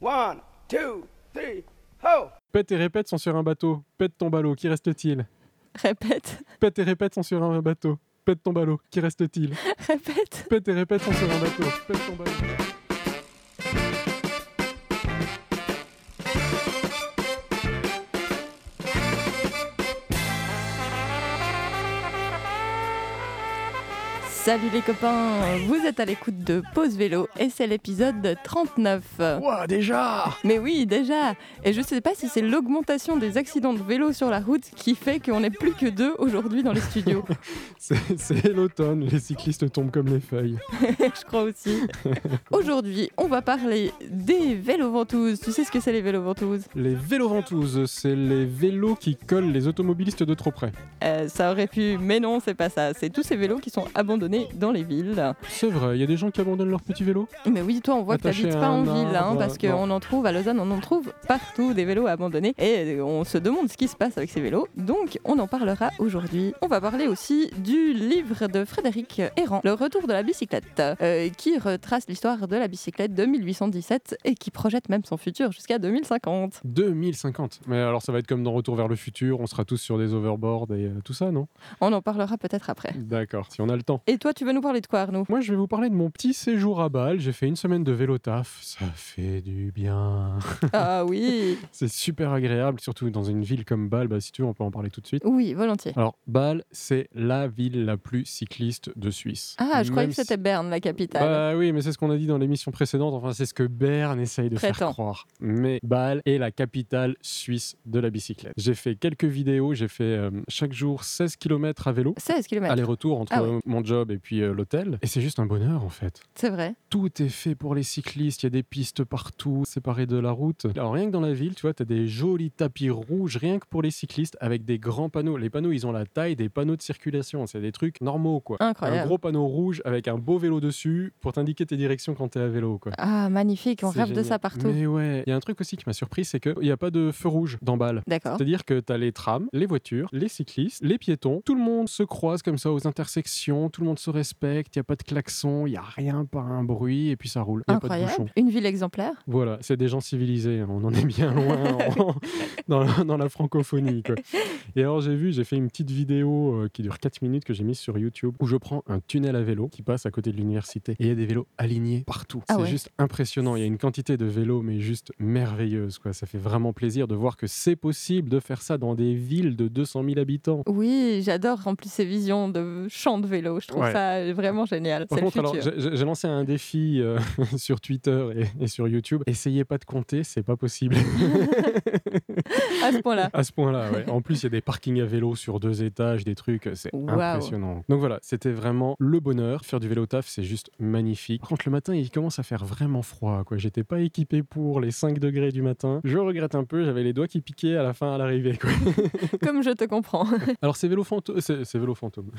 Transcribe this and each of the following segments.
One, two, three, ho! Pète et répète sont sur un bateau. Pète ton ballot, qui reste-t-il? Répète, Pète et répète sont sur un bateau. Pète ton ballot, qui reste-t-il? Répète. Pète et répète sont sur un bateau. Pète ton ballot. Salut les copains, vous êtes à l'écoute de Pause Vélo et c'est l'épisode 39. Ouah, déjà Mais oui, déjà Et je sais pas si c'est l'augmentation des accidents de vélo sur la route qui fait qu'on n'est plus que deux aujourd'hui dans les studios. C'est c'est l'automne, les cyclistes tombent comme les feuilles. je crois aussi. Aujourd'hui, on va parler des vélos ventouses. Tu sais ce que c'est les vélos ventouses? Les vélos ventouses, c'est les vélos qui collent les automobilistes de trop près. Euh, Ça aurait pu, mais non, c'est pas ça. C'est tous ces vélos qui sont abandonnés dans les villes. C'est vrai, il y a des gens qui abandonnent leurs petits vélos Mais oui, toi, on voit que Attaché t'habites à pas en ville, hein, parce qu'on en trouve à Lausanne, on en trouve partout des vélos abandonnés. Et on se demande ce qui se passe avec ces vélos. Donc, on en parlera aujourd'hui. On va parler aussi du livre de Frédéric Errand, Le retour de la bicyclette, euh, qui retrace l'histoire de la bicyclette de 1817 et qui projette même son futur jusqu'à 2050. 2050. Mais alors ça va être comme dans Retour vers le futur, on sera tous sur des overboards et euh, tout ça, non? On en parlera peut-être après. D'accord, si on a le temps. Et toi, tu veux nous parler de quoi, Arnaud? Moi, je vais vous parler de mon petit séjour à Bâle. J'ai fait une semaine de vélo taf. Ça fait du bien. Ah oui, C'est super agréable, surtout dans une ville comme Bâle. Bah, si tu veux, on peut en parler tout de suite. oui, volontiers. Alors, Bâle, c'est la ville la plus cycliste de Suisse. Ah, je croyais que c'était si- Berne, la capitale. Bah oui, mais c'est ce qu'on a dit dans l'émission précédente. Enfin, c'est ce que Berne essaye de faire croire. Mais Bâle est la capitale suisse de la bicyclette. J'ai fait quelques vidéos. J'ai fait euh, chaque jour 16 km à vélo. 16 km, Aller-retour entre Ah mon job et puis euh, l'hôtel. Et c'est juste un bonheur en fait. c'est vrai. Tout est fait pour les cyclistes, il y a des pistes partout, séparées de la route. Alors rien que dans la ville, tu vois, tu as des jolis tapis rouges, rien que pour les cyclistes, avec des grands panneaux. Les panneaux, ils ont la taille des panneaux de circulation, c'est des trucs normaux, quoi. Un Incroyable. gros panneau rouge avec un beau vélo dessus pour t'indiquer tes directions quand tu es à vélo, quoi. Ah, magnifique, on rêve de ça partout. Mais ouais, il y a un truc aussi qui m'a surpris, c'est qu'il n'y a pas de feu rouge dans Bâle. D'accord. C'est-à-dire que tu as les trams, les voitures, les cyclistes, les piétons, tout le monde se croise comme ça aux intersections, tout le monde se respecte, il n'y a pas de klaxon, il n'y a rien, pas un bruit, et puis ça roule. Pas de. Incroyable. Une ville exemplaire. Voilà, c'est des gens civilisés, hein, on en est bien loin en- dans, la, dans la francophonie. quoi. Et alors j'ai vu, j'ai fait une petite vidéo euh, qui dure 4 minutes que j'ai mise sur YouTube où je prends un tunnel à vélo qui passe à côté de l'université et il y a des vélos alignés partout. Ah c'est ouais. juste impressionnant, il y a une quantité de vélos mais juste merveilleuse. Quoi. Ça fait vraiment plaisir de voir que c'est possible de faire ça dans des villes de 200 000 habitants. Oui, j'adore en plus ces visions de champs de vélo. Je trouve Ça vraiment génial. C'est le futur. j'ai- lancé un défi euh, sur Twitter et, et sur YouTube. Essayez pas de compter, c'est pas possible. À ce point-là. À ce point-là, ouais. En plus, il y a des parkings à vélo sur deux étages, des trucs, c'est Waouh. impressionnant. Donc voilà, c'était vraiment le bonheur. Faire du vélo taf, c'est juste magnifique. Par contre, le matin, il commence à faire vraiment froid. quoi. J'étais pas équipé pour les 5 degrés du matin. Je regrette un peu, j'avais les doigts qui piquaient à la fin à l'arrivée. Comme je te comprends. Alors, ces vélos fantômes. C'est c'est vélos fantômes.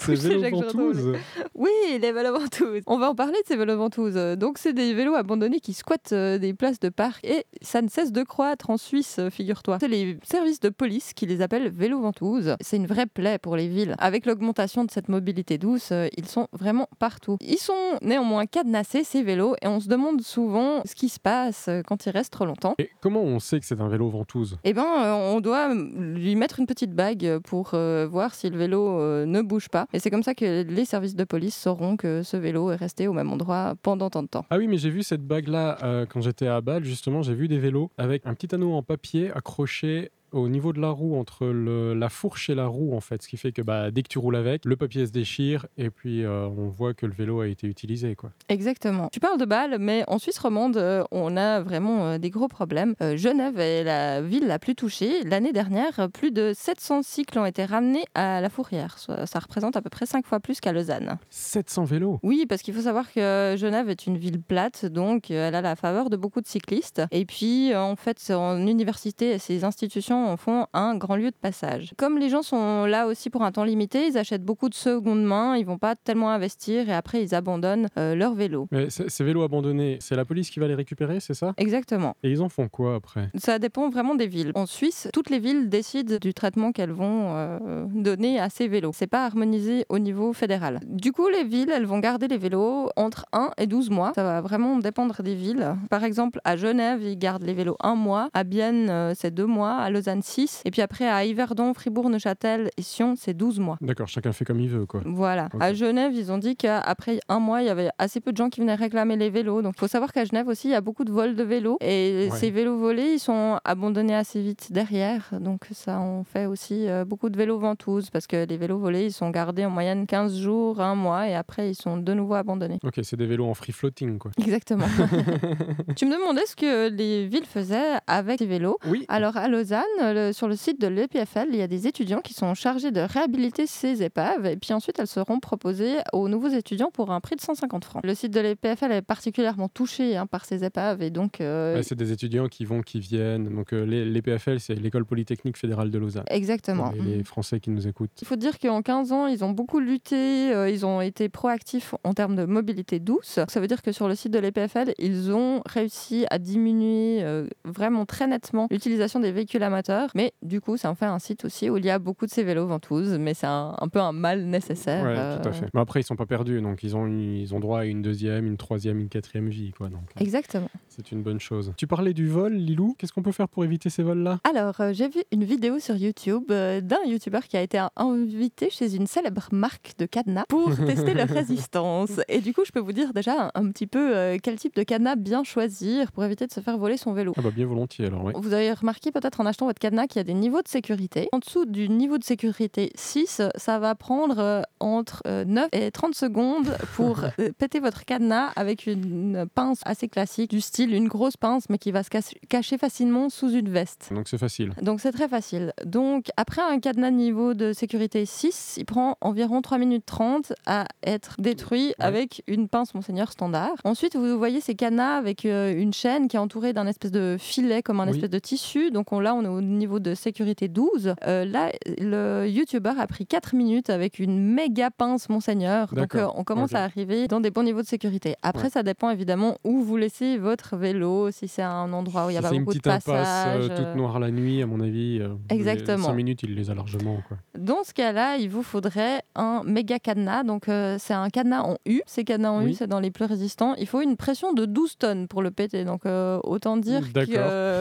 Ces Poussez vélos Jacques Jardin, ventouses. Oui, les vélos ventouses. On va en parler de ces vélos ventouses. Donc, c'est des vélos abandonnés qui squattent euh, des places de parc et ça ne cesse de croître en Suisse, euh, figure-toi. C'est les services de police qui les appellent vélos ventouses. C'est une vraie plaie pour les villes. Avec l'augmentation de cette mobilité douce, euh, ils sont vraiment partout. Ils sont néanmoins cadenassés, ces vélos, et on se demande souvent ce qui se passe quand ils restent trop longtemps. Et comment on sait que c'est un vélo ventouse? Eh ben, euh, on doit lui mettre une petite bague pour voir si le vélo ne bouge pas. Et c'est comme ça que les services de police sauront que ce vélo est resté au même endroit pendant tant de temps. Ah oui, mais j'ai vu cette bague-là euh, quand j'étais à Bâle, justement, j'ai vu des vélos avec un petit anneau en papier accroché au niveau de la roue, entre le- la fourche et la roue, en fait. Ce qui fait que bah, dès que tu roules avec, le papier se déchire et puis euh, on voit que le vélo a été utilisé. Quoi. Exactement. Tu parles de Bâle, mais en Suisse romande, euh, on a vraiment euh, des gros problèmes. Genève est la ville la plus touchée. L'année dernière, plus de 700 cycles ont été ramenés à la Fourrière. Ça, ça représente à peu près 5 fois plus qu'à Lausanne. 700 vélos? Oui, parce qu'il faut savoir que Genève est une ville plate, donc elle a la faveur de beaucoup de cyclistes. Et puis, en fait, en université et ces institutions en font un grand lieu de passage. Comme les gens sont là aussi pour un temps limité, ils achètent beaucoup de seconde main, ils vont pas tellement investir et après ils abandonnent euh, leur vélo. Mais ces vélos abandonnés, c'est la police qui va les récupérer, c'est ça? Exactement. Et ils en font quoi après? Ça dépend vraiment des villes. En Suisse, toutes les villes décident du traitement qu'elles vont euh, donner à ces vélos. C'est pas harmonisé au niveau fédéral. Du coup, les villes, elles vont garder les vélos entre 1 et 12 mois. Ça va vraiment dépendre des villes. Par exemple, à Genève, ils gardent les vélos un mois. À Bienne, euh, c'est deux mois. À Lausanne, 6. Et puis après, à Yverdon, Fribourg, Neuchâtel et Sion, c'est 12 mois. D'accord, chacun fait comme il veut, quoi. Voilà. À Genève, ils ont dit qu'après un mois, il y avait assez peu de gens qui venaient réclamer les vélos. Donc, il faut savoir qu'à Genève aussi, il y a beaucoup de vols de vélos. Et Ouais. ces vélos volés, ils sont abandonnés assez vite derrière. Donc, ça en fait aussi euh, beaucoup de vélos ventouses. Parce que les vélos volés, ils sont gardés en moyenne 15 jours, un mois. Et après, ils sont de nouveau abandonnés. Ok, c'est des vélos en free floating, quoi. Exactement. tu me demandais ce que les villes faisaient avec ces vélos. Oui. Alors à Lausanne, le- sur le site de l'EPFL, il y a des étudiants qui sont chargés de réhabiliter ces épaves et puis ensuite elles seront proposées aux nouveaux étudiants pour un prix de 150 francs. Le site de l'EPFL est particulièrement touché hein, par ces épaves et donc euh, Ouais, c'est des étudiants qui vont, qui viennent. Donc euh, les, les PFL, c'est l'école polytechnique fédérale de Lausanne. exactement. Et les Français qui nous écoutent. Il faut dire qu'en 15 ans, ils ont beaucoup lutté, euh, ils ont été proactifs en termes de mobilité douce. Ça veut dire que sur le site de l'EPFL, ils ont réussi à diminuer euh, vraiment très nettement l'utilisation des véhicules amateurs. Mais du coup, ça en fait un site aussi où il y a beaucoup de ces vélos ventouses, mais c'est un, un peu un mal nécessaire. Ouais, euh, tout à fait. Mais après, ils sont pas perdus, donc ils ont, une- ils ont droit à une deuxième, une troisième, une quatrième vie, quoi. Donc euh, Exactement. c'est une bonne chose. Tu parlais du vol, Lilou. Qu'est-ce qu'on peut faire pour éviter ces vols-là? Alors, euh, j'ai vu une vidéo sur YouTube euh, d'un YouTuber qui a été invité chez une célèbre marque de cadenas pour tester leur résistance. Et du coup, je peux vous dire déjà un, un petit peu euh, quel type de cadenas bien choisir pour éviter de se faire voler son vélo. Ah bah bien volontiers, alors oui. Vous avez remarqué peut-être en achetant votre cadenas qu'il y a des niveaux de sécurité. En dessous du niveau de sécurité 6, ça va prendre euh, entre euh, 9 et 30 secondes pour euh, péter votre cadenas avec une pince assez classique du style une grosse pince mais qui va se cache- cacher facilement sous une veste. Donc c'est facile. Donc c'est très facile. Donc après un cadenas niveau de sécurité 6, il prend environ 3 minutes 30 à être détruit avec une pince Monseigneur standard. Ensuite, vous voyez ces cadenas avec euh, une chaîne qui est entourée d'un espèce de filet comme un Oui. espèce de tissu. Donc on, là, on est au niveau de sécurité 12. Euh, là, le YouTuber a pris 4 minutes avec une méga pince Monseigneur. Donc euh, on commence Ok. à arriver dans des bons niveaux de sécurité. Après, Ouais. ça dépend évidemment où vous laissez votre vélo, si c'est un endroit où il n'y a pas c'est une beaucoup de petite impasse passages. euh, toute noire la nuit, à mon avis. euh, Exactement. 5 minutes, il les a largement, quoi. Dans ce cas-là, il vous faudrait un méga cadenas. Donc, euh, c'est un cadenas en U. Ces cadenas en U, Oui. c'est dans les plus résistants. Il faut une pression de 12 tonnes pour le péter. Donc, euh, autant dire que,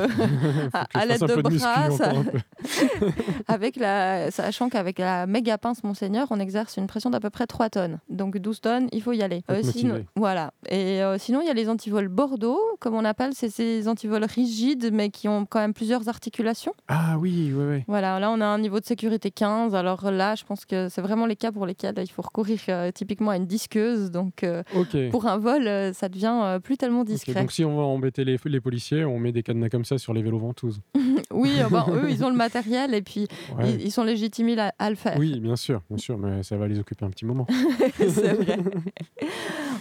à, l'aide de bras, ça- avec la, sachant qu'avec la méga pince Monseigneur, on exerce une pression d'à peu près 3 tonnes. Donc, 12 tonnes, il faut y aller. Sinon, motivé. voilà. Et euh, sinon, il y a les antivols Bordeaux, comme on appelle. C'est ces antivols rigides, mais qui ont quand même plusieurs articulations. Ah oui, oui, oui. Voilà, là on a un niveau de sécurité 15. Alors là, je pense que c'est vraiment les cas pour lesquels il faut recourir euh, typiquement à une disqueuse. Donc euh, pour un vol, euh, ça devient euh, plus tellement discret. Donc si on va embêter les, les policiers, on met des cadenas comme ça sur les vélos ventouses. Oui, euh, bon, eux, ils ont le matériel et puis Ouais. ils, ils sont légitimés à, à le faire. Oui, bien sûr, bien sûr, mais ça va les occuper un petit moment. c'est vrai.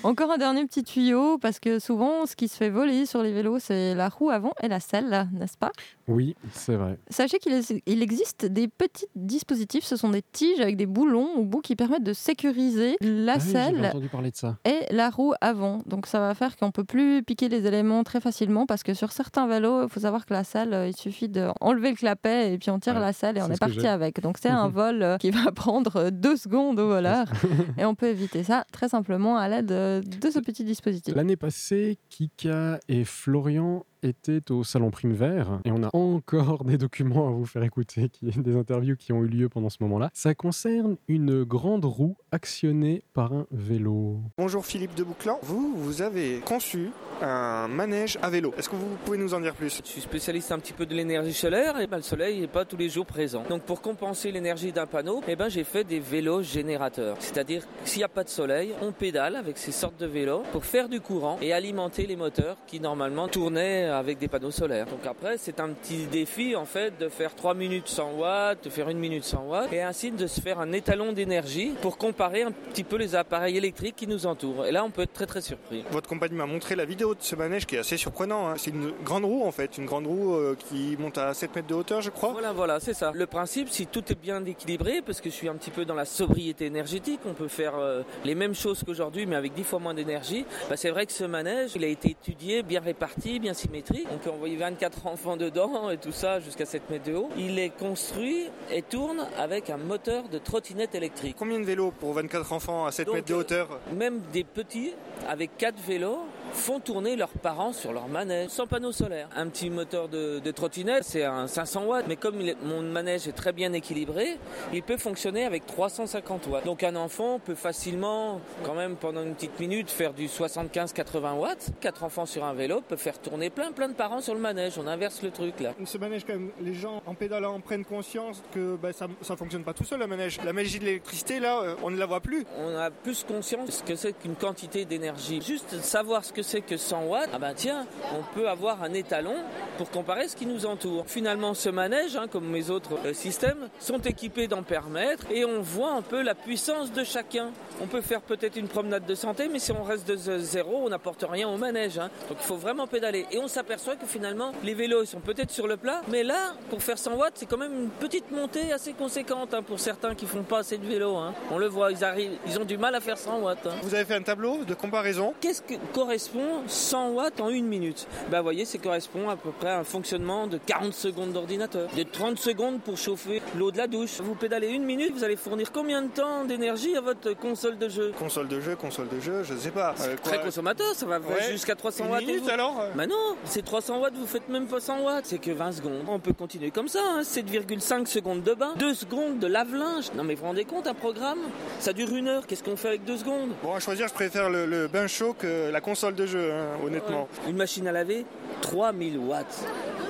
Encore un dernier petit tuyau, parce que souvent, ce qui se fait voler sur les vélos, c'est la roue avant et la selle, n'est-ce pas? Oui, c'est vrai. Sachez qu'il est- il existe des petits dispositifs, ce sont des tiges avec des boulons au bout qui permettent de sécuriser la Ah selle de ça. et la roue avant. Donc ça va faire qu'on peut plus piquer les éléments très facilement parce que sur certains vélos, il faut savoir que la selle, euh, il suffit d'enlever le clapet et puis on tire Ouais, la selle et on est parti avec. Donc c'est un vol euh, qui va prendre euh, deux secondes au voleur et on peut éviter ça très simplement à l'aide euh, de ce petit dispositif. L'année passée, Kika et Florian étaient au Salon Prime Vert et on a encore des documents à vous faire écouter, qui, des interviews qui ont eu lieu pendant ce moment-là. Ça concerne une grande roue actionnée par un vélo. Bonjour Philippe de Bouclan. Vous, vous avez conçu un manège à vélo. Est-ce que vous pouvez nous en dire plus? Je suis spécialiste un petit peu de l'énergie solaire et ben, le soleil n'est pas tous les jours présent. Donc pour compenser l'énergie d'un panneau, eh ben, j'ai fait des vélos générateurs. C'est-à-dire s'il n'y a pas de soleil, on pédale avec ces sortes de vélos pour faire du courant et alimenter les moteurs qui normalement tournaient avec des panneaux solaires. Donc après, c'est un petit défi en fait de faire 3 minutes 100 watts, de faire 1 minute 100 watts, et ainsi de se faire un étalon d'énergie pour comparer un petit peu les appareils électriques qui nous entourent. Et là, on peut être très très surpris. Votre compagne m'a montré la vidéo de ce manège qui est assez surprenant. hein. C'est une grande roue en fait, une grande roue euh, qui monte à 7 mètres de hauteur, je crois. Voilà, voilà, c'est ça. Le principe, si tout est bien équilibré, parce que je suis un petit peu dans la sobriété énergétique, on peut faire euh, les mêmes choses qu'aujourd'hui, mais avec 10 fois moins d'énergie. Bah, c'est vrai que ce manège, il a été étudié, bien réparti, bien symétrique. On peut envoyer 24 enfants dedans et tout ça jusqu'à 7 mètres de haut. Il est construit et tourne avec un moteur de trottinette électrique. Combien de vélos pour 24 enfants à 7 Donc, mètres de euh, hauteur Même des petits, avec 4 vélos, font tourner leurs parents sur leur manège sans panneau solaire. Un petit moteur de, de trottinette, c'est un 500 watts, mais comme il est- mon manège est très bien équilibré, il peut fonctionner avec 350 watts. Donc un enfant peut facilement, quand même pendant une petite minute, faire du 75-80 watts. Quatre enfants sur un vélo peuvent faire tourner plein plein de parents sur le manège. On inverse le truc là. Ce manège, quand même, les gens en pédalant prennent conscience que bah, ça, ça fonctionne pas tout seul, la manège. La magie de l'électricité, là, euh, on ne la voit plus. On a plus conscience de ce que c'est qu'une quantité d'énergie. Juste savoir ce que c'est que 100 watts, ah ben tiens, on peut avoir un étalon pour comparer ce qui nous entoure. Finalement, ce manège, hein, comme mes autres euh, systèmes, sont équipés d'ampères-mètres et on voit un peu la puissance de chacun. On peut faire peut-être une promenade de santé, mais si on reste de zéro, on n'apporte rien au manège. hein. Donc il faut vraiment pédaler. Et on s'aperçoit que finalement, les vélos ils sont peut-être sur le plat, mais là, pour faire 100 watts, c'est quand même une petite montée assez conséquente hein, pour certains qui font pas assez de vélo. On le voit, ils arrivent, ils ont du mal à faire 100 watts. Vous avez fait un tableau de comparaison? Qu'est-ce que correspond 100 watts en une minute Ben, vous voyez, ça correspond à peu près à un fonctionnement de 40 secondes d'ordinateur, de 30 secondes pour chauffer l'eau de la douche. Vous pédalez une minute, vous allez fournir combien de temps d'énergie à votre console de jeu? Console de jeu, console de jeu, je sais pas. Euh, quoi, Très consommateur, ça va Ouais. jusqu'à 300 Une watts. minute vous- alors Bah non, c'est 300 watts, vous faites même pas 100 watts, c'est que 20 secondes. On peut continuer comme ça, hein, 7,5 secondes de bain, 2 secondes de lave-linge. Non mais vous vous rendez compte, un programme Ça dure une heure, qu'est-ce qu'on fait avec 2 secondes? Bon, à choisir, je préfère le, le bain chaud que la console de jeu, hein, honnêtement. Une machine à laver, 3000 watts.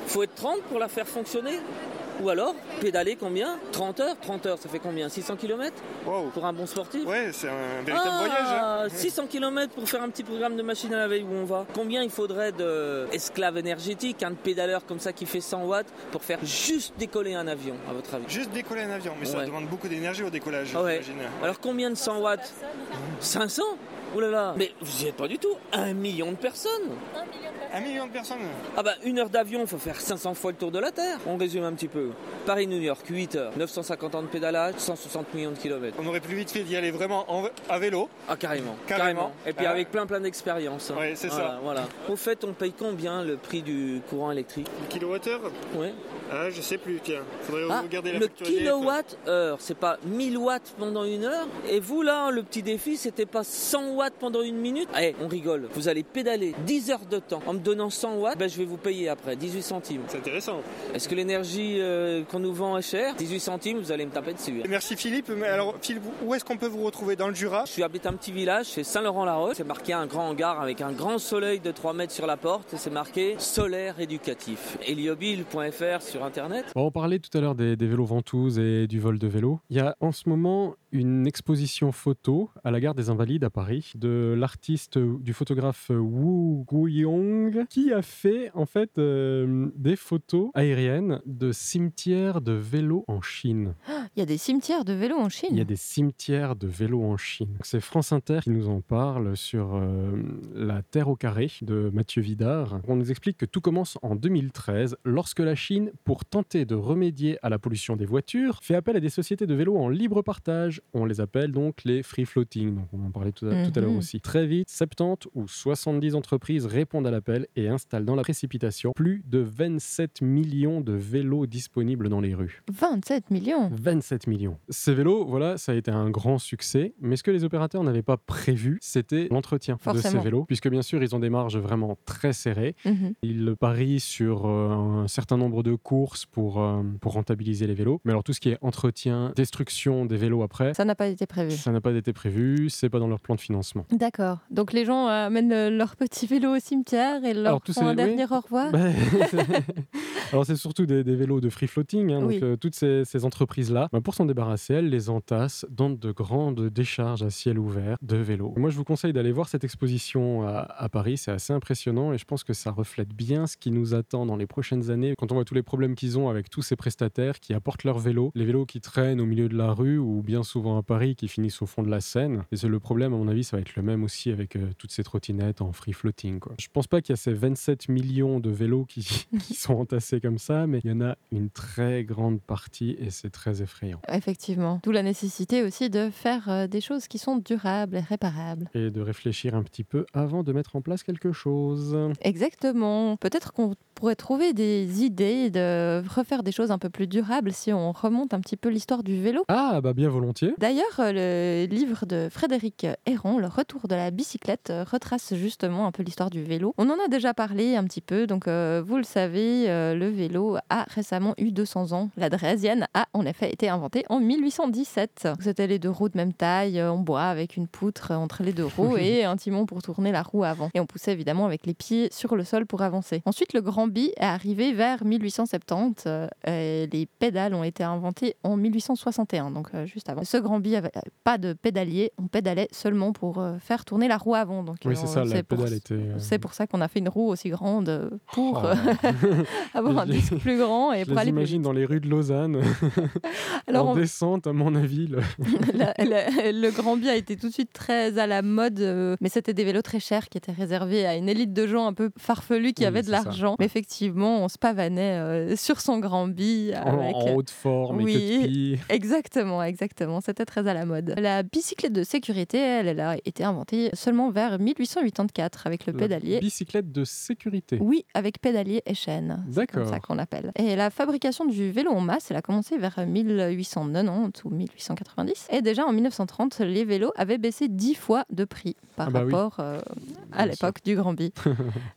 Faut être 30 pour la faire fonctionner Ou alors, pédaler combien? 30 heures? 30 heures, ça fait combien? 600 km Wow. pour un bon sportif? Ouais, c'est un véritable Ah, voyage. hein. 600 km pour faire un petit programme de machine à laver où on va. Combien il faudrait d'esclaves énergétiques, un pédaleur comme ça qui fait 100 watts pour faire juste décoller un avion, à votre avis? Juste décoller un avion, mais ça demande beaucoup d'énergie au décollage, ouais. Alors combien de 100 watts? 500 Ouh là là Mais vous n'y êtes pas du tout Un million de personnes Un million de personnes Ah bah une heure d'avion, faut faire 500 fois le tour de la Terre. On résume un petit peu. Paris-New York, 8 heures, 950 ans de pédalage, 160 millions de kilomètres. On aurait plus vite fait d'y aller vraiment en- à vélo. Ah carrément, Carrément. Et puis Ah. avec plein plein d'expériences. hein. Ouais, c'est Voilà, ça. Voilà. Au fait, on paye combien le prix du courant électrique? Le kilowattheure? Ouais. Ah, je sais plus, tiens. Faudrait Ah, regarder la le kilowatt-heure, c'est pas 1000 watts pendant une heure. Et vous là, le petit défi, c'était pas 100 watts pendant une minute. Eh, on rigole. Vous allez pédaler 10 heures de temps en me donnant 100 watts. Ben, je vais vous payer après 18 centimes. C'est intéressant. Est-ce que l'énergie euh, qu'on nous vend est chère 18 centimes, vous allez me taper dessus. hein. Merci Philippe. Mais alors, Philippe, où est-ce qu'on peut vous retrouver? Dans le Jura? Je suis habite un petit village, c'est Saint-Laurent-la-Roche. C'est marqué un grand hangar avec un grand soleil de 3 mètres sur la porte. C'est marqué solaire éducatif. Heliobile.fr sur internet. Bon, on parlait tout à l'heure des, des vélos ventouses et du vol de vélo. Il y a en ce moment une exposition photo à la gare des Invalides à Paris de l'artiste, du photographe Wu Guiyong qui a fait en fait euh, des photos aériennes de cimetières de vélos en Chine. Il y a des cimetières de vélos en Chine. Il y a des cimetières de vélos en Chine. C'est France Inter qui nous en parle sur euh, La Terre au carré de Mathieu Vidard. On nous explique que tout commence en 2013 lorsque la Chine, pour tenter de remédier à la pollution des voitures, fait appel à des sociétés de vélos en libre partage. On les appelle donc les free floating. Donc on en parlait tout à, l'heure Mhm. aussi. Très vite, 70 ou 70 entreprises répondent à l'appel et installent dans la précipitation plus de 27 millions de vélos disponibles dans les rues. 27 millions. 27 millions. Ces vélos, voilà, ça a été un grand succès. Mais ce que les opérateurs n'avaient pas prévu, c'était l'entretien de ces vélos, puisque bien sûr, ils ont des marges vraiment très serrées. Mhm. Ils parient sur euh, un certain nombre de courses pour, euh, pour rentabiliser les vélos. Mais alors, tout ce qui est entretien, destruction des vélos après, Ça n'a pas été prévu. ça n'a pas été prévu, c'est pas dans leur plan de financement. D'accord. Donc les gens amènent euh, leur petit vélo au cimetière et leur Alors, font un dernier oui. au revoir. Bah, Alors c'est surtout des, des vélos de free floating, hein, donc Oui. euh, toutes ces, ces entreprises-là, bah, pour s'en débarrasser, elles les entassent dans de grandes décharges à ciel ouvert de vélos. Moi je vous conseille d'aller voir cette exposition à, à Paris, c'est assez impressionnant et je pense que ça reflète bien ce qui nous attend dans les prochaines années quand on voit tous les problèmes qu'ils ont avec tous ces prestataires qui apportent leurs vélos, les vélos qui traînent au milieu de la rue ou bien souvent à Paris qui finissent au fond de la Seine. Et c'est le problème à mon avis, ça va être le même aussi avec euh, toutes ces trottinettes en free floating. Quoi. Je pense pas qu'il y a ces 27 millions de vélos qui, qui sont entassés comme ça, mais il y en a une très grande partie et c'est très effrayant. Effectivement. D'où la nécessité aussi de faire euh, des choses qui sont durables et réparables. Et de réfléchir un petit peu avant de mettre en place quelque chose. Exactement. Peut-être qu'on pourrait trouver des idées de refaire des choses un peu plus durables si on remonte un petit peu l'histoire du vélo. Ah, bah bien volontiers. D'ailleurs, euh, le livre de Frédéric Héron, Le retour de la bicyclette, euh, retrace justement un peu l'histoire du vélo. On en a déjà parlé un petit peu, donc euh, vous le savez, euh, le vélo a récemment eu 200 ans. La draisienne a en effet été inventée en 1817. C'était les deux roues de même taille, en bois, avec une poutre entre les deux roues et un timon pour tourner la roue avant. Et on poussait évidemment avec les pieds sur le sol pour avancer. Ensuite, le grand est arrivé vers 1870 euh, et les pédales ont été inventées en 1861, donc euh, juste avant. Ce grand bi avait euh, pas de pédalier, on pédalait seulement pour euh, faire tourner la roue avant. Donc, Oui, c'est ça, la pour- pédale était. C'est pour ça qu'on a fait une roue aussi grande pour Oh. avoir un disque plus grand et Je pour les aller imagine dans les rues de Lausanne, Alors, en on- descente, à mon avis. le- la- la- le Grand Bi a été tout de suite très à la mode, mais c'était des vélos très chers qui étaient réservés à une élite de gens un peu farfelus qui Oui, avaient de l'argent. Mais effectivement, on se pavanait euh, sur son Grand Bi en, avec. en haute forme oui. et queue de pie. Exactement, exactement. C'était très à la mode. La bicyclette de sécurité, elle, elle a été inventée seulement vers 1884 avec le La pédalier. Bicyclette de sécurité. Oui, avec pédalier et chaîne. C'est D'accord. ça qu'on l'appelle. Et la fabrication du vélo en masse, elle a commencé vers 1890 ou 1890. Et déjà en 1930, les vélos avaient baissé 10 fois de prix par Ah bah oui. rapport euh, à l'époque du Grand Bi.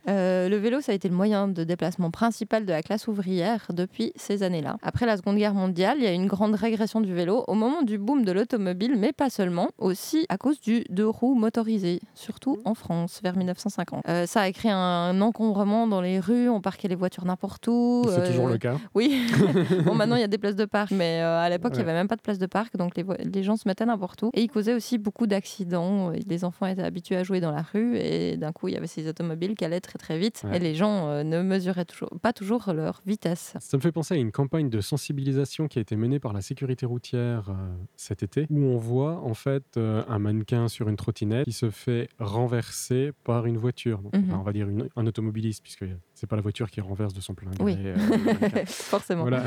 Euh, le vélo, ça a été le moyen de déplacement principal de la classe ouvrière depuis ces années-là. Après la Seconde Guerre mondiale, il y a eu une grande régression du vélo au moment du boom de l'automobile, mais pas seulement, aussi à cause du deux roues motorisé, surtout en France, vers 1950. Euh, ça a créé un encombrement dans les rues, on parquait les voitures n'importe où. C'est euh, toujours le cas. Oui, bon maintenant il y a des places de parc, mais euh, à l'époque il n'y Ouais. avait même pas de place de parc, donc les, gens se mettaient n'importe où. Et ils causaient aussi beaucoup d'accidents. Les enfants étaient habitués à jouer dans la rue et d'un coup il y avait ces automobiles qui allaient très très vite Ouais. et les gens ne mesuraient toujours, pas toujours leur vitesse. Ça me fait penser à une campagne de sensibilisation qui a été menée par la sécurité routière euh, cet été, où on voit en fait euh, un mannequin sur une trottinette qui se fait renverser par une voiture. Donc, Mhm. on va dire une- un automobiliste, puisque c'est pas la voiture qui renverse de son plein gré. Oui. euh. Forcément. Voilà.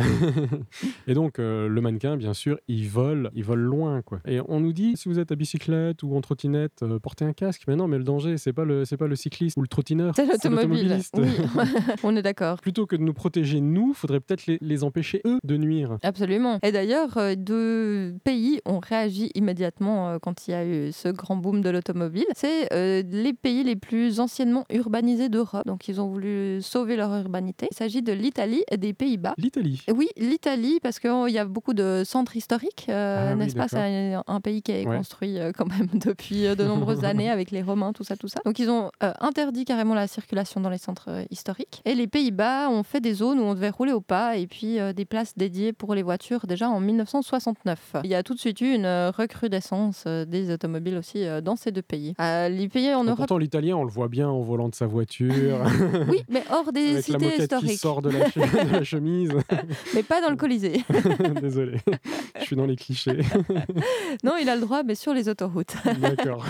et donc euh, le mannequin, bien sûr, il vole, il vole loin, quoi. Et on nous dit, si vous êtes à bicyclette ou en trottinette, euh, portez un casque. Mais non, mais le danger, c'est pas le, c'est pas le cycliste ou le trottineur, C'est l'automobile. l'automobiliste. Oui, on est d'accord. Plutôt que de nous protéger nous, faudrait peut-être les, les empêcher eux de nuire. Absolument. Et d'ailleurs, deux pays ont réagi immédiatement quand il y a eu ce grand boom de l'automobile. C'est les pays les plus anciennement urbanisés d'Europe. Donc, ils ont voulu sauver leur urbanité. Il s'agit de l'Italie et des Pays-Bas. L'Italie. Oui, l'Italie, parce qu'il y a beaucoup de centres historiques, euh, Ah oui, n'est-ce pas? C'est un, un pays qui est Ouais. construit euh, quand même depuis euh, de nombreuses années avec les Romains, tout ça, tout ça. Donc ils ont interdit carrément la circulation dans les centres historiques. Et les Pays-Bas ont fait des zones où on devait rouler au pas et puis des places dédiées pour les voitures déjà en 1969. Il y a tout de suite eu une recrudescence des automobiles aussi dans ces deux pays. Les pays en Europe, Pourtant, l'italien, on le voit bien au volant de sa voiture, oui, mais hors des avec la cités moquette qui historiques, sort de la, che- de la chemise. mais pas dans le Colisée. Désolé, je suis dans les clichés. non, il a le droit, mais sur les autoroutes. D'accord.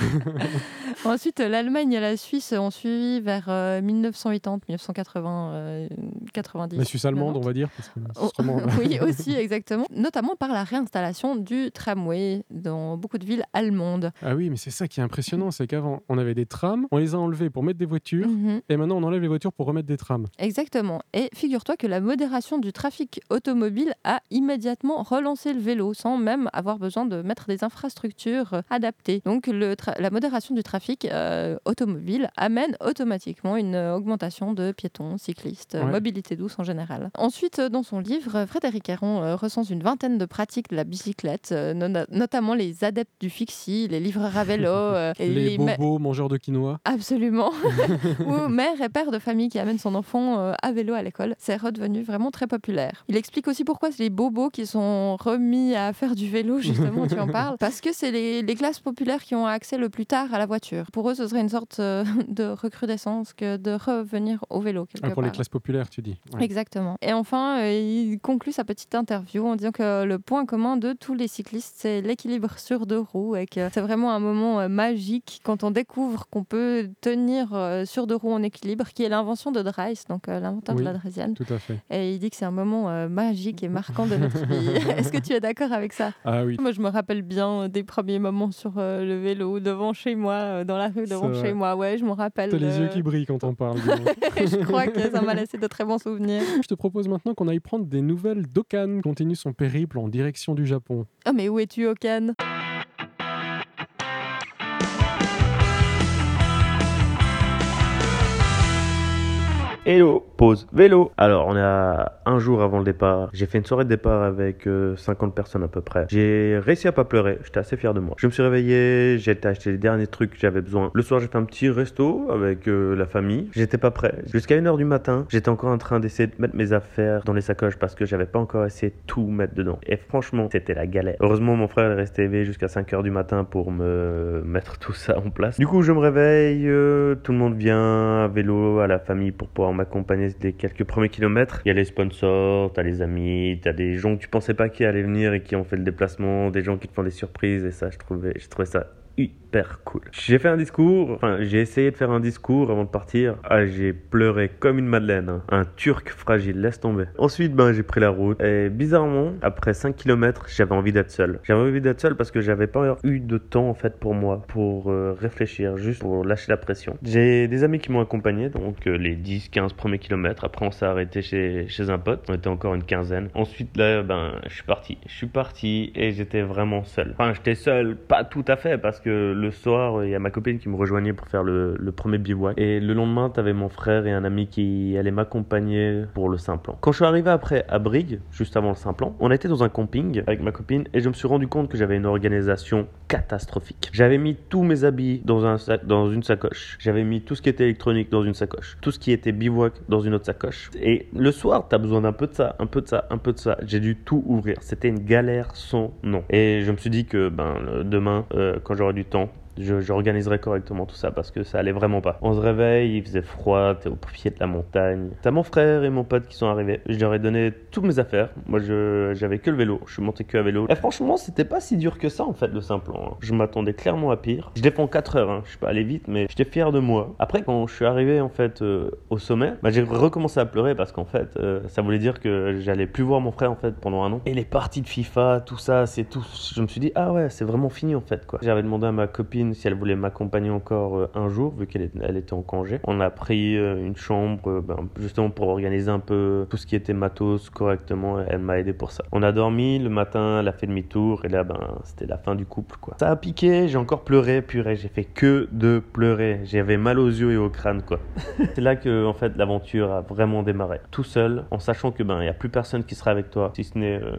Ensuite, l'Allemagne et la Suisse ont suivi vers euh, 1980, 1980, euh, 90. La Suisse allemande, on 90. va dire. Parce que Oh, oui, aussi, exactement. Notamment par la réinstallation du tramway dans beaucoup de villes allemandes. Ah oui, mais c'est ça qui est impressionnant, c'est qu'avant, on avait des trams, on les a enlevés pour mettre des voitures, Mhm. et maintenant on enlève les voitures pour remettre des des trams. Exactement. Et figure-toi que la modération du trafic automobile a immédiatement relancé le vélo sans même avoir besoin de mettre des infrastructures euh, adaptées. Donc le la modération du trafic euh, automobile amène automatiquement une euh, augmentation de piétons, cyclistes, Ouais. mobilité douce en général. Ensuite, dans son livre, Frédéric euh, recense une vingtaine de pratiques de la bicyclette, euh, notamment les adeptes du fixie, les livreurs à vélo, euh, et Les, ma- bobos mangeurs de quinoa. Absolument. Ou mère et père de famille qui amènent son enfant euh, à vélo à l'école. C'est redevenu vraiment très populaire. Il explique aussi pourquoi c'est les bobos qui sont remis à faire du vélo, justement, tu en parles. Parce que c'est les, les classes populaires qui ont accès le plus tard à la voiture. Pour eux, ce serait une sorte euh, de recrudescence que de revenir au vélo. Quelque Ah, pour les classes populaires, tu dis. Ouais. Exactement. Et enfin, euh, il conclut sa petite interview en disant que le point commun de tous les cyclistes, c'est l'équilibre sur deux roues et que c'est vraiment un moment magique quand on découvre qu'on peut tenir sur deux roues en équilibre, qui est l'invention de Drais, donc euh, l'inventeur Oui. de la draisienne. Tout à fait. Et il dit que c'est un moment euh, magique et marquant de notre vie. Est-ce que tu es d'accord avec ça? Ah oui. Moi, je me rappelle bien des premiers moments sur euh, le vélo, devant chez moi, euh, dans la rue, devant chez moi. Ouais, je m'en rappelle. T'as les euh, yeux qui brillent quand on parle. je crois que ça m'a laissé de très bons souvenirs. Je te propose maintenant qu'on aille prendre des nouvelles d'Okan, continue son périple en direction du Japon. Oh, mais où es-tu, Okan? ele, pause vélo. Alors, on est à un jour avant le départ. J'ai fait une soirée de départ avec euh, 50 personnes à peu près. J'ai réussi à pas pleurer. J'étais assez fier de moi. Je me suis réveillé, j'ai été acheter les derniers trucs que j'avais besoin. Le soir, j'ai fait un petit resto avec euh, la famille. J'étais pas prêt. Jusqu'à 1h du matin, j'étais encore en train d'essayer de mettre mes affaires dans les sacoches parce que j'avais pas encore essayé de tout mettre dedans. Et franchement, c'était la galère. Heureusement, mon frère est resté éveillé jusqu'à 5h du matin pour me mettre tout ça en place. Du coup, je me réveille, euh, tout le monde vient à vélo, à la famille pour pouvoir m'accompagner des quelques premiers kilomètres. Il y a les sponsors, t'as les amis, t'as des gens que tu pensais pas qui allaient venir et qui ont fait le déplacement, des gens qui te font des surprises et ça, je trouvais, je trouvais ça hyper cool. J'ai fait un discours, enfin j'ai essayé de faire un discours avant de partir. Ah j'ai pleuré comme une madeleine, hein. un turc fragile, laisse tomber. Ensuite ben j'ai pris la route et bizarrement après 5 km j'avais envie d'être seul. J'avais envie d'être seul parce que j'avais pas eu de temps en fait pour moi pour euh, réfléchir, juste pour lâcher la pression. J'ai des amis qui m'ont accompagné donc euh, les 10-15 premiers kilomètres. Après on s'est arrêté chez, chez un pote, on était encore une quinzaine. Ensuite là ben je suis parti. Je suis parti et j'étais vraiment seul. Enfin j'étais seul, pas tout à fait parce que le soir, il y a ma copine qui me rejoignait pour faire le, premier bivouac. Et le lendemain, t'avais mon frère et un ami qui allaient m'accompagner pour le Simplon. Quand je suis arrivé après à Brigue, juste avant le Simplon, on était dans un camping avec ma copine et je me suis rendu compte que j'avais une organisation catastrophique. J'avais mis tous mes habits dans, une sacoche. J'avais mis tout ce qui était électronique dans une sacoche. Tout ce qui était bivouac dans une autre sacoche. Et le soir, t'as besoin d'un peu de ça, un peu de ça, un peu de ça. J'ai dû tout ouvrir. C'était une galère sans nom. Et je me suis dit que ben, demain, euh, quand j'aurai du temps, j'organiserai correctement tout ça parce que ça allait vraiment pas. On se réveille, il faisait froid, t'es au pied de la montagne. T'as mon frère et mon pote qui sont arrivés. Je leur ai donné toutes mes affaires. Moi, j'avais que le vélo. Je suis monté que à vélo. Et franchement, c'était pas si dur que ça en fait le simple. hein. Je m'attendais clairement à pire. Je défends 4 heures. hein. Je suis pas allé vite, mais j'étais fier de moi. Après, quand je suis arrivé en fait euh, au sommet, bah, j'ai recommencé à pleurer parce qu'en fait, euh, ça voulait dire que j'allais plus voir mon frère en fait pendant un an. Et les parties de FIFA, tout ça, c'est tout. Je me suis dit ah ouais, c'est vraiment fini en fait quoi. J'avais demandé à ma copine si elle voulait m'accompagner encore euh, un jour vu qu'elle elle était en congé. On a pris euh, une chambre euh, ben, justement pour organiser un peu tout ce qui était matos correctement. Elle m'a aidé pour ça. On a dormi le matin, elle a fait demi-tour et là ben c'était la fin du couple quoi. Ça a piqué, j'ai encore pleuré, purée, j'ai fait que de pleurer. J'avais mal aux yeux et au crâne quoi. c'est là que en fait l'aventure a vraiment démarré. Tout seul, en sachant que ben il y a plus personne qui sera avec toi, si ce n'est euh,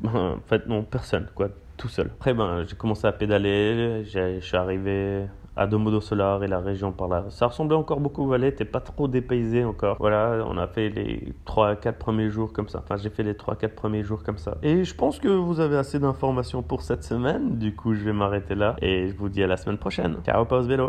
ben, en fait non personne quoi, seul. Après ben j'ai commencé à pédaler, je suis arrivé à Domodo Solar et la région par là. Ça ressemblait encore beaucoup aux vallées, t'es pas trop dépaysé encore. Voilà, on a fait les 3-4 premiers jours comme ça. Enfin, j'ai fait les 3-4 premiers jours comme ça. Et je pense que vous avez assez d'informations pour cette semaine. Du coup, je vais m'arrêter là et je vous dis à la semaine prochaine. Ciao, pause vélo.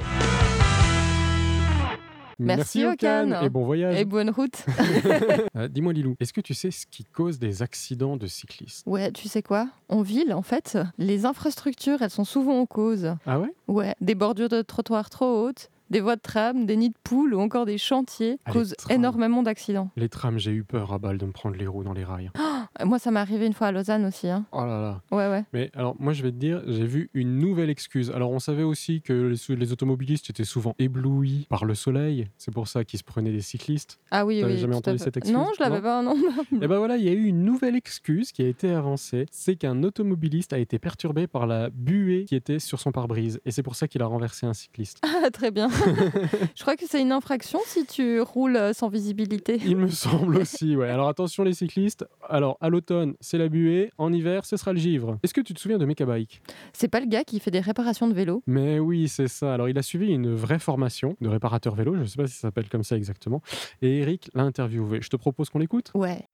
Merci, Okan. et bon voyage. Et bonne route. Euh, Dis-moi Lilou, est-ce que tu sais ce qui cause des accidents de cyclistes? Ouais, tu sais quoi? En ville, en fait, les infrastructures, elles sont souvent en cause. Ah ouais? Ouais, des bordures de trottoirs trop hautes, des voies de tram, des nids de poules ou encore des chantiers Ah, causent énormément d'accidents. Les trams, j'ai eu peur à balle de me prendre les roues dans les rails. Euh, Moi, ça m'est arrivé une fois à Lausanne aussi. hein. Oh là là. Ouais, ouais. Mais alors, moi, je vais te dire, j'ai vu une nouvelle excuse. Alors, on savait aussi que les, automobilistes étaient souvent éblouis par le soleil. C'est pour ça qu'ils se prenaient des cyclistes. Ah oui, T'avais oui. jamais entendu cette excuse? Non, je l'avais pas, non. Et ben voilà, il y a eu une nouvelle excuse qui a été avancée. C'est qu'un automobiliste a été perturbé par la buée qui était sur son pare-brise. Et c'est pour ça qu'il a renversé un cycliste. Ah, très bien. je crois que c'est une infraction si tu roules euh, sans visibilité. Il me semble aussi, ouais. Alors attention les cyclistes. Alors à l'automne, c'est la buée. En hiver, ce sera le givre. Est-ce que tu te souviens de Mecabike C'est pas le gars qui fait des réparations de vélo Mais oui, c'est ça. Alors il a suivi une vraie formation de réparateur vélo. Je ne sais pas si ça s'appelle comme ça exactement. Et Eric l'a interviewé. Je te propose qu'on l'écoute. Ouais.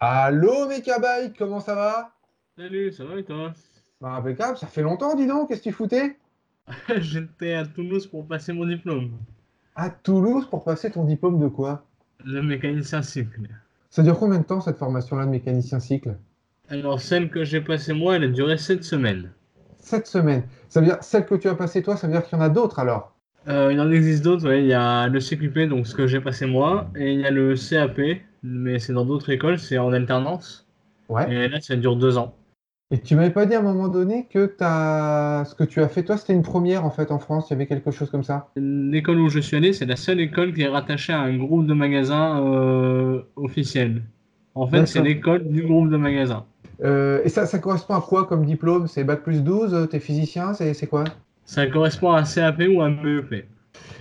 Allô Mekabike, comment ça va? Salut, ça va et toi? Bah impeccable, ça fait longtemps dis donc, qu'est-ce que tu foutais? J'étais à Toulouse pour passer mon diplôme. À Toulouse pour passer ton diplôme de quoi? Le mécanicien cycle. Ça dure combien de temps cette formation-là de mécanicien cycle? Alors, celle que j'ai passée moi, elle a duré 7 semaines. Sept semaines. Ça veut dire, celle que tu as passée toi, ça veut dire qu'il y en a d'autres alors? Euh, il en existe d'autres, ouais. Il y a le CQP, donc ce que j'ai passé moi, et il y a le CAP, mais c'est dans d'autres écoles, c'est en alternance. Ouais. Et là, ça dure 2 ans. Et tu m'avais pas dit à un moment donné que t'as... ce que tu as fait toi, c'était une première en fait en France, il y avait quelque chose comme ça? L'école où je suis allé, c'est la seule école qui est rattachée à un groupe de magasins euh, officiel. En fait, c'est l'école du groupe de magasins. Euh, Et ça, ça correspond à quoi comme diplôme? C'est Bac plus 12, euh, t'es physicien, c'est c'est quoi? Ça correspond à un CAP ou un BEP.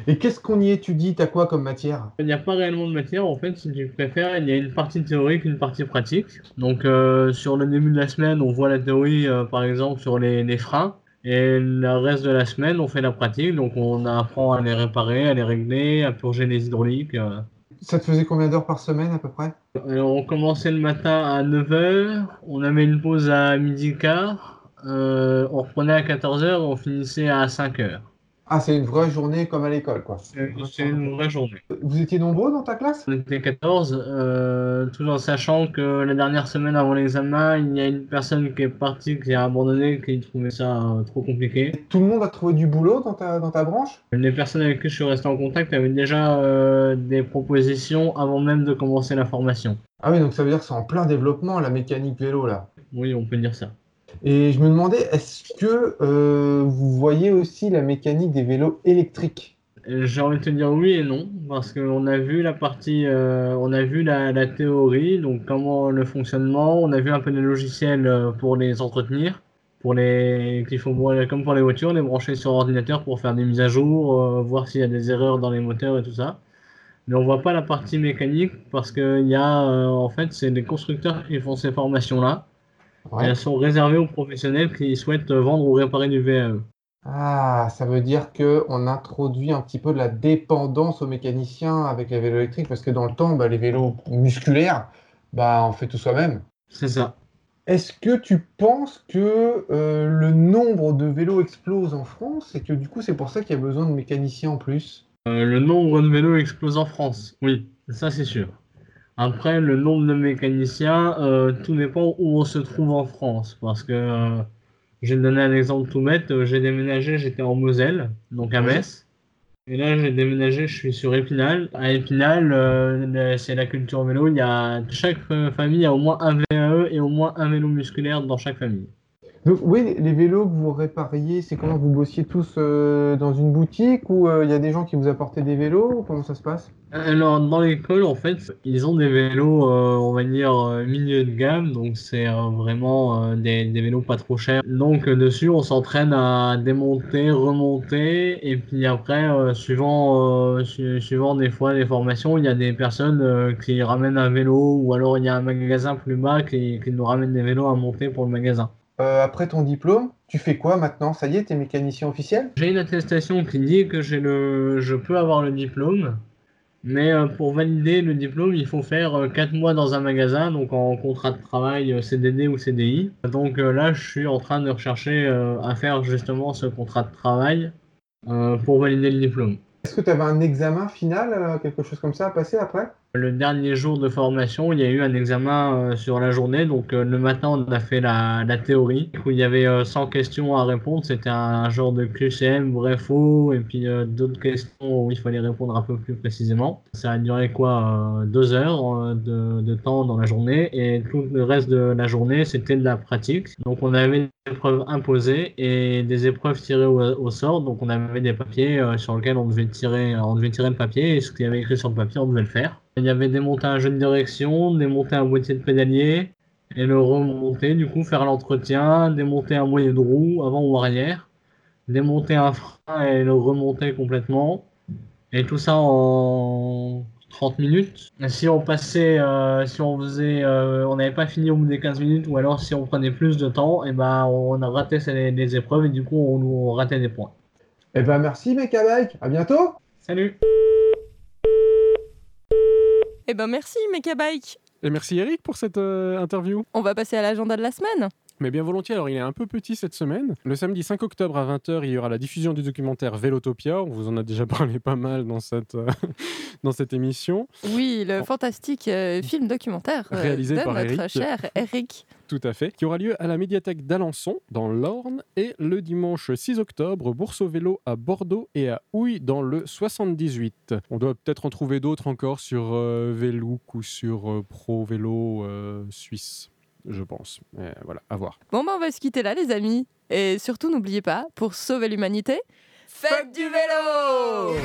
Et qu'est-ce qu'on y étudie? T'as quoi comme matière? Il n'y a pas réellement de matière, en fait, si tu préfères, il y a une partie théorique, une partie pratique. Donc, euh, sur le début de la semaine, on voit la théorie, euh, par exemple, sur les, les freins. Et le reste de la semaine, on fait la pratique. Donc, on apprend à les réparer, à les régler, à purger les hydrauliques. euh. Ça te faisait combien d'heures par semaine à peu près? Alors, on commençait le matin à 9h, on avait une pause à midi quart, on reprenait à 14h, on finissait à 5h. Ah, c'est une vraie journée comme à l'école quoi. C'est une vraie journée. Vous étiez nombreux dans ta classe? On était 14, euh, tout en sachant que la dernière semaine avant l'examen, il y a une personne qui est partie, qui a abandonné, qui trouvait ça euh, trop compliqué. Tout le monde a trouvé du boulot dans ta, dans ta branche? Les personnes avec qui je suis resté en contact avaient déjà euh, des propositions avant même de commencer la formation. Ah oui, donc ça veut dire que c'est en plein développement la mécanique vélo là. Oui, on peut dire ça. Et je me demandais, est-ce que euh, vous voyez aussi la mécanique des vélos électriques? Euh, J'ai envie de te dire oui et non, parce qu'on a vu la partie, euh, on a vu la, théorie, donc comment le fonctionnement, on a vu un peu les logiciels pour les entretenir, pour les, qu'il faut, comme pour les voitures, les brancher sur ordinateur pour faire des mises à jour, voir s'il y a des erreurs dans les moteurs et tout ça. Mais on voit pas la partie mécanique parce que y a, en fait, c'est les constructeurs qui font ces formations-là. Et Ouais. elles sont réservées aux professionnels qui souhaitent vendre ou réparer du VAE. Ah, ça veut dire que on introduit un petit peu de la dépendance aux mécaniciens avec les vélos électriques, parce que dans le temps, bah, les vélos musculaires, bah, on fait tout soi-même. C'est ça. Est-ce que tu penses que euh, le nombre de vélos explose en France et que du coup c'est pour ça qu'il y a besoin de mécaniciens en plus? Euh, le nombre de vélos explose en France. Oui, ça c'est sûr. Après, le nombre de mécaniciens, euh, tout dépend où on se trouve en France. Parce que, euh, je vais te donner un exemple tout bête. euh, J'ai déménagé, j'étais en Moselle, donc à. Metz. Et là, j'ai déménagé, je suis sur Épinal. À Épinal, euh, c'est la culture vélo. Il y a, chaque euh, famille a au moins un VAE et au moins un vélo musculaire dans chaque famille. Oui, les- vélos que vous répariez, c'est comment vous bossiez tous euh, dans une boutique ou euh, il y a des gens qui vous apportaient des vélos? Comment ça se passe? Alors, dans l'école, en fait, ils ont des vélos, euh, on va dire, milieu de gamme, donc c'est vraiment des, vélos pas trop chers. Donc, dessus, on s'entraîne à démonter, remonter, et puis après, suivant, su- suivant des fois les formations, il y a des personnes qui ramènent un vélo, ou alors il y a un magasin plus bas qui nous ramène des vélos à monter pour le magasin. Euh, après ton diplôme, tu fais quoi maintenant? Ça y est, t'es mécanicien officiel? J'ai une attestation qui dit que je peux avoir le diplôme, mais euh, pour valider le diplôme, il faut faire 4 mois dans un magasin, donc en contrat de travail euh, CDD ou CDI. Donc euh, là, je suis en train de rechercher euh, à faire justement ce contrat de travail euh, pour valider le diplôme. Est-ce que tu avais un examen final, euh, quelque chose comme ça à passer après? Le dernier jour de formation, il y a eu un examen euh, sur la journée. Donc euh, le matin, on a fait la, la théorie où il y avait euh, 100 questions à répondre. C'était un, genre de QCM, vrai, faux, et puis d'autres questions où il fallait répondre un peu plus précisément. Ça a duré quoi Deux heures de, temps dans la journée et tout le reste de la journée, c'était de la pratique. Donc on avait des épreuves imposées et des épreuves tirées au, sort. Donc on avait des papiers sur lesquels on devait tirer, on devait tirer le papier et ce qu'il y avait écrit sur le papier, on devait le faire. Il y avait démonter un jeu de direction, démonter un boîtier de pédalier et le remonter, du coup faire l'entretien, démonter un moyen de roue avant ou arrière, démonter un frein et le remonter complètement. Et tout ça en 30 minutes. Si on passait, euh, si on faisait, euh, on n'avait pas fini au bout des 15 minutes, ou alors si on prenait plus de temps, et ben on a raté les épreuves et du coup on, on ratait des points. Eh ben merci Mekabike, à bientôt Salut Eh ben merci Mekabike. Et merci Eric pour cette euh, interview. On va passer à l'agenda de la semaine. Mais bien volontiers, alors il est un peu petit cette semaine. Le samedi 5 octobre à 20h, il y aura la diffusion du documentaire Vélotopia. On vous en a déjà parlé pas mal dans cette, euh, dans cette émission. Oui, le fantastique euh, film documentaire Réalisé de par notre Eric. cher Eric. Tout à fait. Qui aura lieu à la médiathèque d'Alençon, dans l'Orne, et le dimanche 6 octobre, Bourse au vélo à Bordeaux et à Houille, dans le 78. On doit peut-être en trouver d'autres encore sur euh, ou sur euh, Pro Vélo euh, Suisse, je pense. Mais voilà, à voir. Bon, ben on va se quitter là, les amis. Et surtout, n'oubliez pas, pour sauver l'humanité, faites du vélo